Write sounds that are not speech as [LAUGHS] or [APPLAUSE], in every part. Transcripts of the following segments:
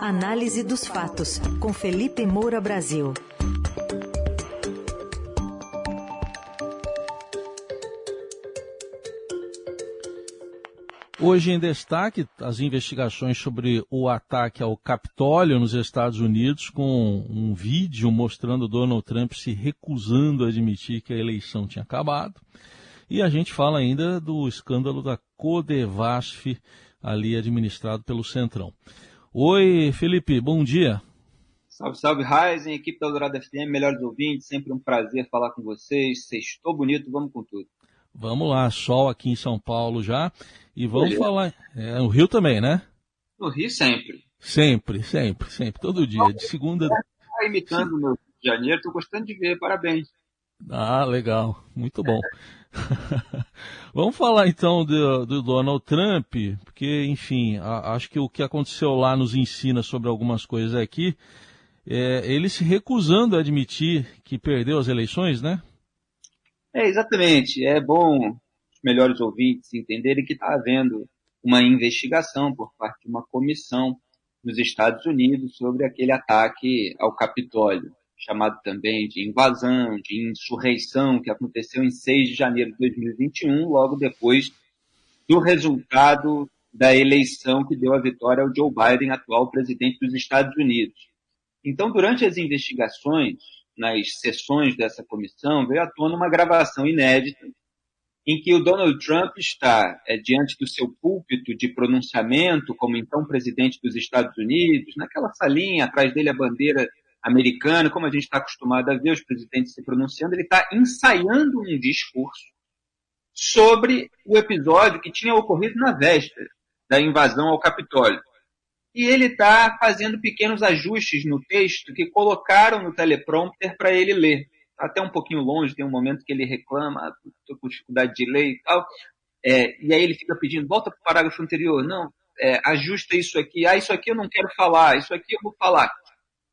Análise dos fatos, com Felipe Moura Brasil. Hoje em destaque as investigações sobre o ataque ao Capitólio nos Estados Unidos, com um vídeo mostrando Donald Trump se recusando a admitir que a eleição tinha acabado. E a gente fala ainda do escândalo da Codevasf, ali administrado pelo Centrão. Oi, Felipe, bom dia. Salve, salve, Ryzen, equipe da Eldorado FM, melhores ouvintes, sempre um prazer falar com vocês. Sextou bonito, vamos com tudo. Vamos lá, sol aqui em São Paulo já. E vamos falar. É, no Rio também, né? No Rio sempre. Sempre, sempre, sempre, todo dia. De segunda. Tá imitando o meu Rio de Janeiro, tô gostando de ver, parabéns. Ah, legal, muito bom. [LAUGHS] Vamos falar então do, do, Donald Trump, porque, enfim, a, acho que o que aconteceu lá nos ensina sobre algumas coisas aqui. É, ele se recusando a admitir que perdeu as eleições, né? É, exatamente. É bom os melhores ouvintes entenderem que está havendo uma investigação por parte de uma comissão nos Estados Unidos sobre aquele ataque ao Capitólio chamado também de invasão, de insurreição, que aconteceu em 6 de janeiro de 2021, logo depois do resultado da eleição que deu a vitória ao Joe Biden, atual presidente dos Estados Unidos. Então, durante as investigações, nas sessões dessa comissão, veio à tona uma gravação inédita em que o Donald Trump está é, diante do seu púlpito de pronunciamento como então presidente dos Estados Unidos, naquela salinha, atrás dele a bandeira americano, como a gente está acostumado a ver os presidentes se pronunciando, ele está ensaiando um discurso sobre o episódio que tinha ocorrido na véspera da invasão ao Capitólio. E ele está fazendo pequenos ajustes no texto que colocaram no teleprompter para ele ler. Está até um pouquinho longe, tem um momento que ele reclama, estou com dificuldade de ler e tal. É, e aí ele fica pedindo, volta para o parágrafo anterior. Não, é, ajusta isso aqui. Ah, isso aqui eu não quero falar, isso aqui eu vou falar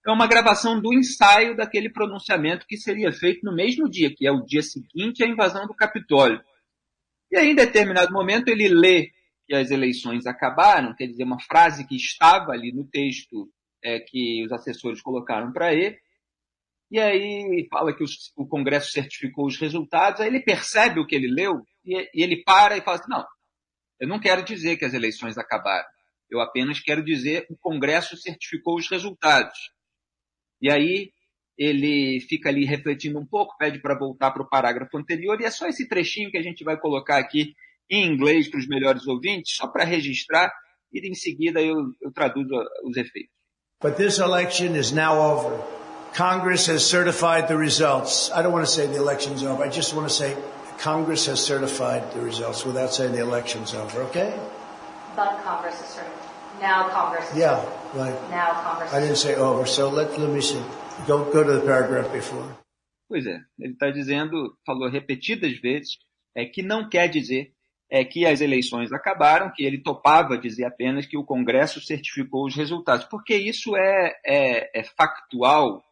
é uma gravação do ensaio daquele pronunciamento que seria feito no mesmo dia, que é o dia seguinte à invasão do Capitólio. E aí, em determinado momento, ele lê que as eleições acabaram, quer dizer, uma frase que estava ali no texto é, que os assessores colocaram para ele, e aí fala que os, o Congresso certificou os resultados, aí ele percebe o que ele leu, e, e ele para e fala assim, não, eu não quero dizer que as eleições acabaram, eu apenas quero dizer que o Congresso certificou os resultados. E aí ele fica ali refletindo um pouco, pede para voltar para o parágrafo anterior, e é só esse trechinho que a gente vai colocar aqui em inglês para os melhores ouvintes, só para registrar, e em seguida eu, eu traduzo os efeitos. But this election is now over. Congress has certified the results. I don't want to say the election's over. I just want to say Congress has certified the results without saying the election's over, okay? But Congress has certified. Now Congress. Yeah, right. Now Congress. I didn't say over, so let, let me see. Go, go to the paragraph before. Pois é, ele está dizendo, falou repetidas vezes, é que não quer dizer é que as eleições acabaram, que ele topava dizer apenas que o Congresso certificou os resultados, porque isso é, é, é factual,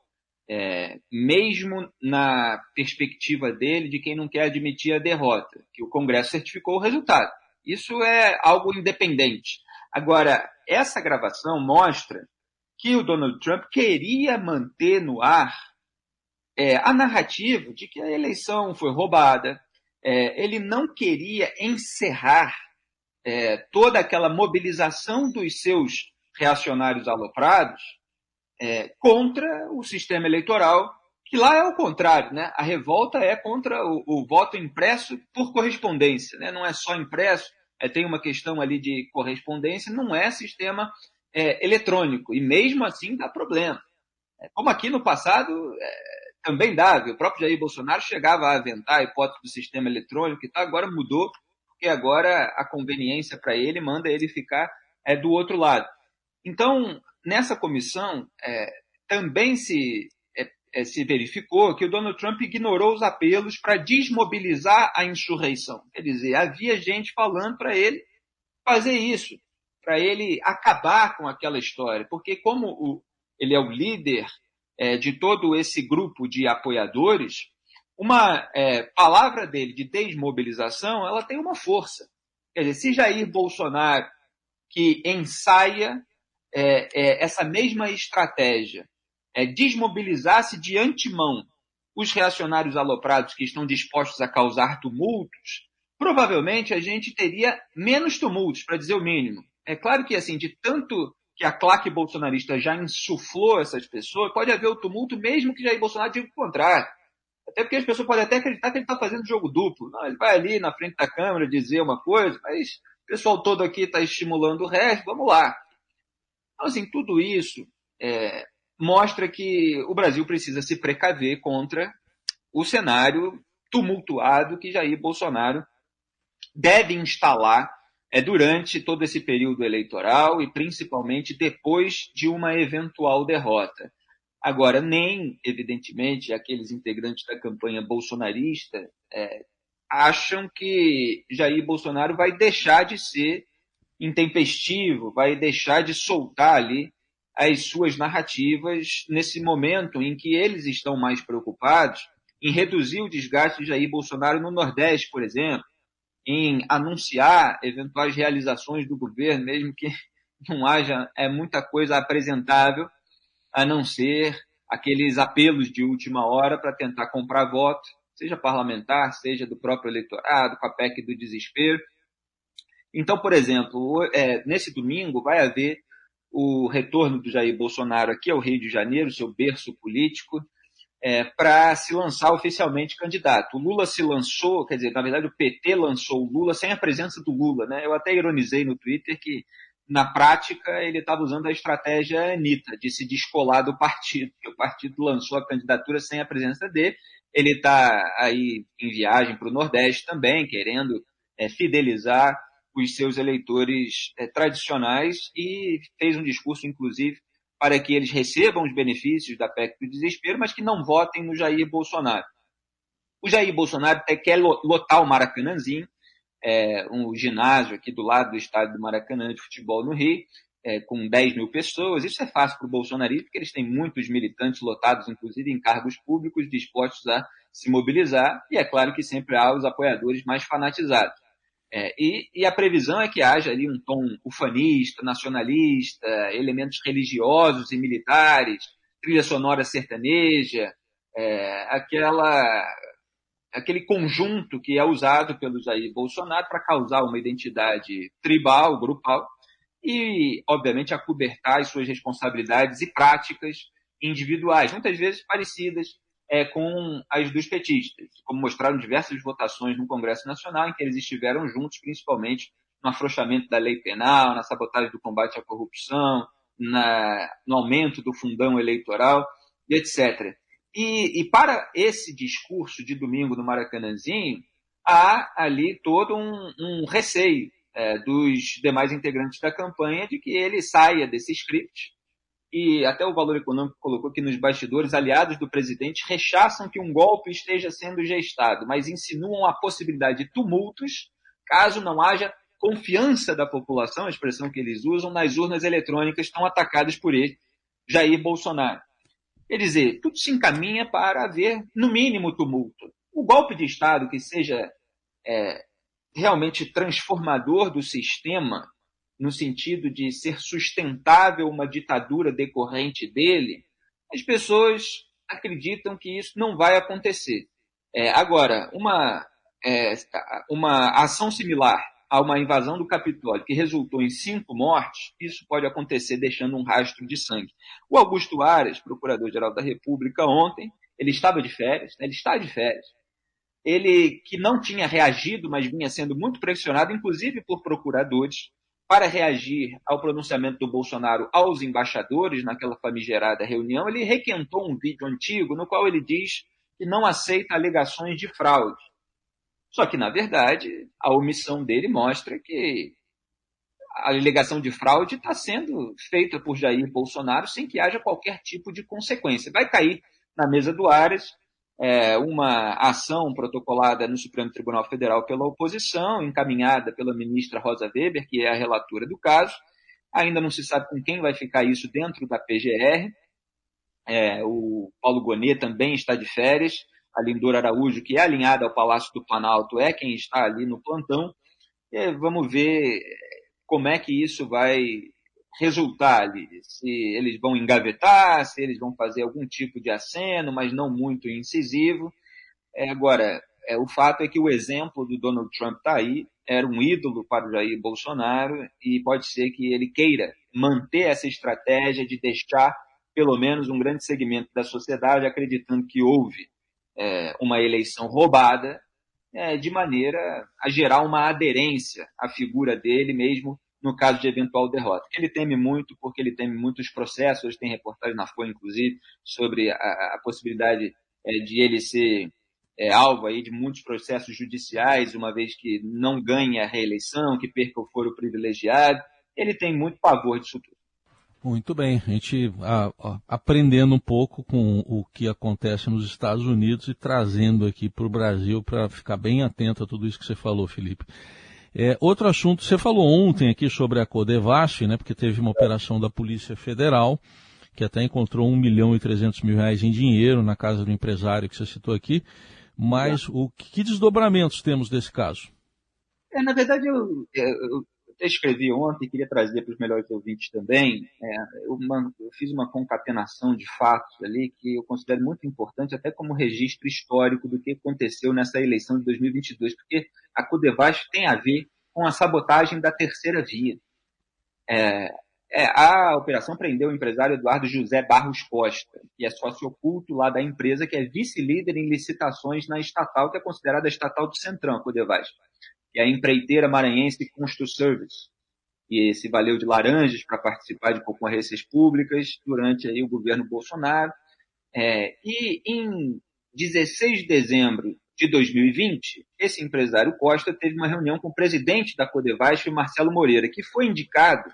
é, mesmo na perspectiva dele de quem não quer admitir a derrota, que o Congresso certificou o resultado. Isso é algo independente. Agora, essa gravação mostra que o Donald Trump queria manter no ar é, a narrativa de que a eleição foi roubada. É, ele não queria encerrar é, toda aquela mobilização dos seus reacionários aloprados é, contra o sistema eleitoral, que lá é o contrário, né? A revolta é contra o, o voto impresso por correspondência, né? Não é só impresso, é, tem uma questão ali de correspondência, não é sistema é, eletrônico, e mesmo assim dá problema. É, como aqui no passado é, também dava, o próprio Jair Bolsonaro chegava a aventar a hipótese do sistema eletrônico e tal, agora mudou, porque agora a conveniência para ele manda ele ficar é, do outro lado. Então, nessa comissão, também se é, se verificou que o Donald Trump ignorou os apelos para desmobilizar a insurreição. Quer dizer, havia gente falando para ele fazer isso, para ele acabar com aquela história, porque como o, ele é o líder é, de todo esse grupo de apoiadores, uma é, palavra dele de desmobilização, ela tem uma força. Quer dizer, se Jair Bolsonaro, que ensaia é, é, essa mesma estratégia é, desmobilizasse de antemão os reacionários aloprados que estão dispostos a causar tumultos, provavelmente a gente teria menos tumultos, para dizer o mínimo. É claro que, assim, de tanto que a claque bolsonarista já insuflou essas pessoas, pode haver o tumulto mesmo que Jair Bolsonaro diga o contrário. Até porque as pessoas podem até acreditar que ele está fazendo jogo duplo. Não, ele vai ali na frente da câmera dizer uma coisa, mas o pessoal todo aqui está estimulando o resto, vamos lá. Então, assim, tudo isso é, mostra que o Brasil precisa se precaver contra o cenário tumultuado que Jair Bolsonaro deve instalar é, durante todo esse período eleitoral e principalmente depois de uma eventual derrota. Agora, nem, evidentemente, aqueles integrantes da campanha bolsonarista é, acham que Jair Bolsonaro vai deixar de ser intempestivo, vai deixar de soltar ali as suas narrativas nesse momento em que eles estão mais preocupados em reduzir o desgaste de Jair Bolsonaro no Nordeste, por exemplo, em anunciar eventuais realizações do governo, mesmo que [LAUGHS] não haja é, muita coisa apresentável, a não ser aqueles apelos de última hora para tentar comprar voto, seja parlamentar, seja do próprio eleitorado, com a PEC do desespero. Então, por exemplo, é, nesse domingo vai haver o retorno do Jair Bolsonaro aqui ao Rio de Janeiro, seu berço político, é, para se lançar oficialmente candidato. O Lula se lançou, quer dizer, na verdade o PT lançou o Lula sem a presença do Lula, né? Eu até ironizei no Twitter que na prática ele estava usando a estratégia Anitta, de se descolar do partido, que o partido lançou a candidatura sem a presença dele. Ele está aí em viagem para o Nordeste também, querendo é, fidelizar os seus eleitores é, tradicionais e fez um discurso, inclusive, para que eles recebam os benefícios da PEC do desespero, mas que não votem no Jair Bolsonaro. O Jair Bolsonaro até quer lotar o Maracanãzinho, é, um ginásio aqui do lado do estádio do Maracanã de futebol no Rio, é, com 10 mil pessoas. Isso é fácil para o bolsonarismo, porque eles têm muitos militantes lotados, inclusive em cargos públicos, dispostos a se mobilizar, e é claro que sempre há os apoiadores mais fanatizados. É, e, e, a previsão é que haja ali um tom ufanista, nacionalista, elementos religiosos e militares, trilha sonora sertaneja, é, aquela, aquele conjunto que é usado pelo Jair Bolsonaro para causar uma identidade tribal, grupal, e, obviamente, acobertar as suas responsabilidades e práticas individuais, muitas vezes parecidas é, com as dos petistas, como mostraram diversas votações no Congresso Nacional, em que eles estiveram juntos, principalmente no afrouxamento da lei penal, na sabotagem do combate à corrupção, na, no aumento do fundão eleitoral, etc. E, e, para esse discurso de domingo no Maracanãzinho, há ali todo um, um receio é, dos demais integrantes da campanha de que ele saia desse script e até o Valor Econômico colocou que nos bastidores, aliados do presidente rechaçam que um golpe esteja sendo gestado, mas insinuam a possibilidade de tumultos caso não haja confiança da população, a expressão que eles usam, nas urnas eletrônicas tão atacadas por ele, Jair Bolsonaro. Quer dizer, tudo se encaminha para haver, no mínimo, tumulto. O golpe de Estado que seja é, realmente transformador do sistema no sentido de ser sustentável uma ditadura decorrente dele, as pessoas acreditam que isso não vai acontecer. É, agora, uma, é, uma ação similar a uma invasão do Capitólio que resultou em cinco mortes, isso pode acontecer deixando um rastro de sangue. O Augusto Aras, procurador-geral da República, ontem, ele estava de férias, né, ele está de férias, ele que não tinha reagido, mas vinha sendo muito pressionado, inclusive por procuradores, para reagir ao pronunciamento do Bolsonaro aos embaixadores naquela famigerada reunião, ele requentou um vídeo antigo no qual ele diz que não aceita alegações de fraude. Só que, na verdade, a omissão dele mostra que a alegação de fraude está sendo feita por Jair Bolsonaro sem que haja qualquer tipo de consequência. Vai cair na mesa do Ares é, uma ação protocolada no Supremo Tribunal Federal pela oposição, encaminhada pela ministra Rosa Weber, que é a relatora do caso. Ainda não se sabe com quem vai ficar isso dentro da PGR. É, o Paulo Gonet também está de férias. A Lindora Araújo, que é alinhada ao Palácio do Planalto, é quem está ali no plantão. É, vamos ver como é que isso vai resultar ali, se eles vão engavetar, se eles vão fazer algum tipo de aceno, mas não muito incisivo. É, agora, é, o fato é que o exemplo do Donald Trump está aí, era um ídolo para o Jair Bolsonaro e pode ser que ele queira manter essa estratégia de deixar pelo menos um grande segmento da sociedade acreditando que houve é, uma eleição roubada, é, de maneira a gerar uma aderência à figura dele mesmo no caso de eventual derrota. Ele teme muito, porque ele teme muitos processos, hoje tem reportagem na Folha, inclusive, sobre a, a possibilidade é, de ele ser é, alvo aí de muitos processos judiciais, uma vez que não ganhe a reeleição, que perca o foro privilegiado. Ele tem muito pavor disso tudo. Muito bem, a gente a, a, aprendendo um pouco com o que acontece nos Estados Unidos e trazendo aqui para o Brasil para ficar bem atento a tudo isso que você falou, Felipe. É, outro assunto, você falou ontem aqui sobre a Codevasf, né, porque teve uma operação da Polícia Federal que até encontrou 1 milhão e 300 mil reais em dinheiro na casa do empresário que você citou aqui, mas o que desdobramentos temos desse caso? É, na verdade, eu, eu, até escrevi ontem, queria trazer para os melhores ouvintes também. É, eu, eu, fiz uma concatenação de fatos ali que eu considero muito importante, até como registro histórico do que aconteceu nessa eleição de 2022, porque a Codevasf tem a ver com a sabotagem da terceira via. É, é, a operação prendeu o empresário Eduardo José Barros Costa, que é sócio oculto lá da empresa, que é vice-líder em licitações na estatal, que é considerada a estatal do Centrão, Codevasf que é a empreiteira maranhense Constru Service, e se valeu de laranjas para participar de concorrências públicas durante aí o governo Bolsonaro. É, e em 16 de dezembro de 2020, esse empresário Costa teve uma reunião com o presidente da Codevasf, Marcelo Moreira, que foi indicado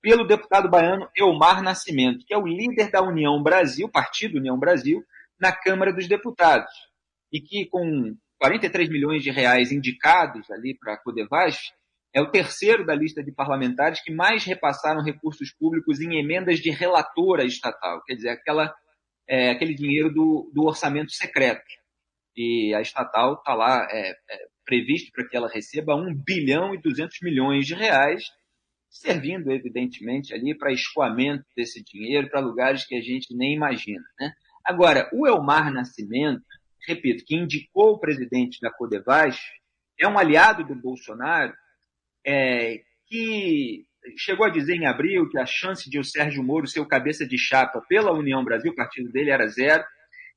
pelo deputado baiano Elmar Nascimento, que é o líder da União Brasil, Partido União Brasil, na Câmara dos Deputados, e que com 43 milhões de reais indicados ali para a Codevasf, é o terceiro da lista de parlamentares que mais repassaram recursos públicos em emendas de relatora estatal, quer dizer, aquela, é, aquele dinheiro do, do, orçamento secreto. E a estatal está lá é, é, previsto para que ela receba 1 bilhão e 200 milhões de reais, servindo, evidentemente, ali para escoamento desse dinheiro para lugares que a gente nem imagina. Né? Agora, o Elmar Nascimento, repito, que indicou o presidente da Codevasf, é um aliado do Bolsonaro, é, que chegou a dizer em abril que a chance de o Sérgio Moro ser o cabeça de chapa pela União Brasil, o partido dele era zero.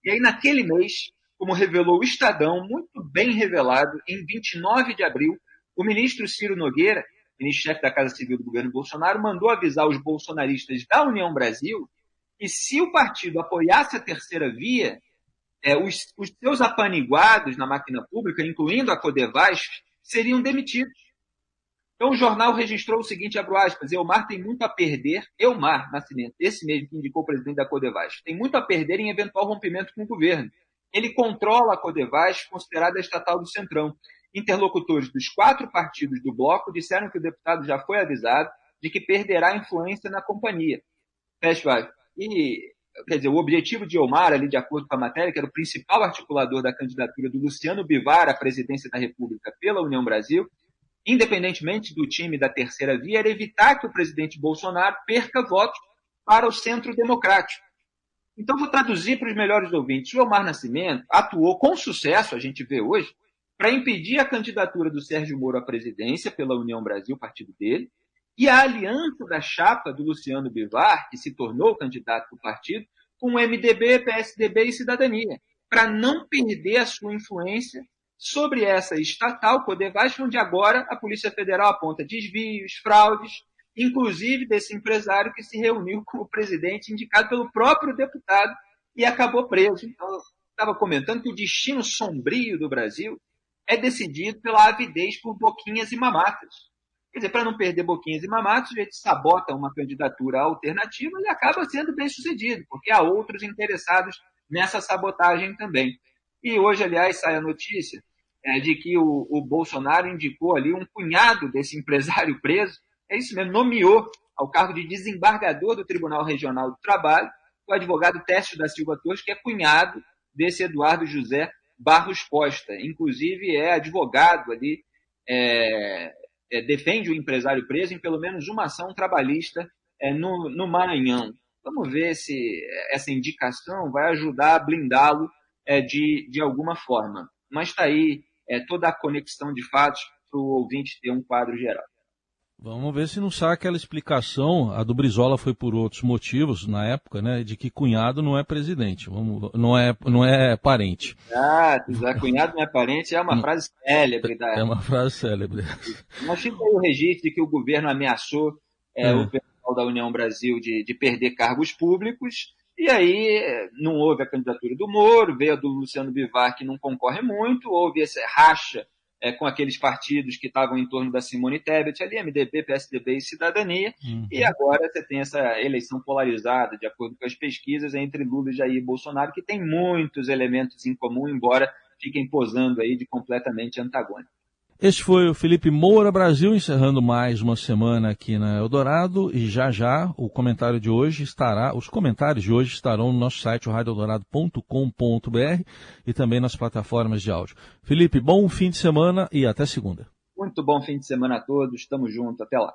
E aí, naquele mês, como revelou o Estadão, muito bem revelado, em 29 de abril, o ministro Ciro Nogueira, ministro-chefe da Casa Civil do governo Bolsonaro, mandou avisar os bolsonaristas da União Brasil que se o partido apoiasse a terceira via, é, os, os seus apaniguados na máquina pública, incluindo a Codevasf, seriam demitidos. Então o jornal registrou o seguinte, abro aspas, Elmar tem muito a perder, Elmar Nascimento, esse mesmo que indicou o presidente da Codevasf, tem muito a perder em eventual rompimento com o governo. Ele controla a Codevasf, considerada estatal do Centrão. Interlocutores dos quatro partidos do bloco disseram que o deputado já foi avisado de que perderá influência na companhia. E quer dizer, o objetivo de Omar, ali, de acordo com a matéria, que era o principal articulador da candidatura do Luciano Bivar à presidência da República pela União Brasil, independentemente do time da terceira via, era evitar que o presidente Bolsonaro perca votos para o centro democrático. Então, vou traduzir para os melhores ouvintes. O Omar Nascimento atuou com sucesso, a gente vê hoje, para impedir a candidatura do Sérgio Moro à presidência pela União Brasil, partido dele, e a aliança da chapa do Luciano Bivar, que se tornou candidato do partido, com o MDB, PSDB e Cidadania, para não perder a sua influência sobre essa estatal, Codevasf, onde agora a Polícia Federal aponta desvios, fraudes, inclusive desse empresário que se reuniu com o presidente indicado pelo próprio deputado e acabou preso. Então, eu estava comentando que o destino sombrio do Brasil é decidido pela avidez por boquinhas e mamatas. Quer dizer, para não perder boquinhas e mamatos, a gente sabota uma candidatura alternativa e acaba sendo bem sucedido, porque há outros interessados nessa sabotagem também. E hoje, aliás, sai a notícia é, de que o, o, Bolsonaro indicou ali um cunhado desse [LAUGHS] empresário preso, é isso mesmo, nomeou ao cargo de desembargador do Tribunal Regional do Trabalho o advogado Técio da Silva Torres, que é cunhado desse Eduardo José Barros Costa. Inclusive, é advogado ali é, é, defende o empresário preso em pelo menos uma ação trabalhista é, no, no Maranhão. Vamos ver se essa indicação vai ajudar a blindá-lo é, de, de alguma forma. Mas está aí é, toda a conexão de fatos para o ouvinte ter um quadro geral. Vamos ver se não sai aquela explicação, a do Brizola foi por outros motivos na época, né, de que cunhado não é presidente, vamos, não, é, não é parente. Ah, cunhado não é parente é uma frase célebre. Da... É uma frase célebre. Mas fica aí o registro de que o governo ameaçou é, é. o pessoal da União Brasil de, de perder cargos públicos, e aí não houve a candidatura do Moro, veio a do Luciano Bivar, que não concorre muito, houve essa racha é, com aqueles partidos que estavam em torno da Simone Tebet, ali, MDB, PSDB e Cidadania, uhum. e agora você tem essa eleição polarizada, de acordo com as pesquisas, entre Lula, Jair e Bolsonaro, que tem muitos elementos em comum, embora fiquem posando aí de completamente antagônicos. Este foi o Felipe Moura Brasil, encerrando mais uma semana aqui na Eldorado. E já já o comentário de hoje estará, os comentários de hoje estarão no nosso site, radioeldorado.com.br e também nas plataformas de áudio. Felipe, bom fim de semana e até segunda. Muito bom fim de semana a todos. Estamos juntos. Até lá.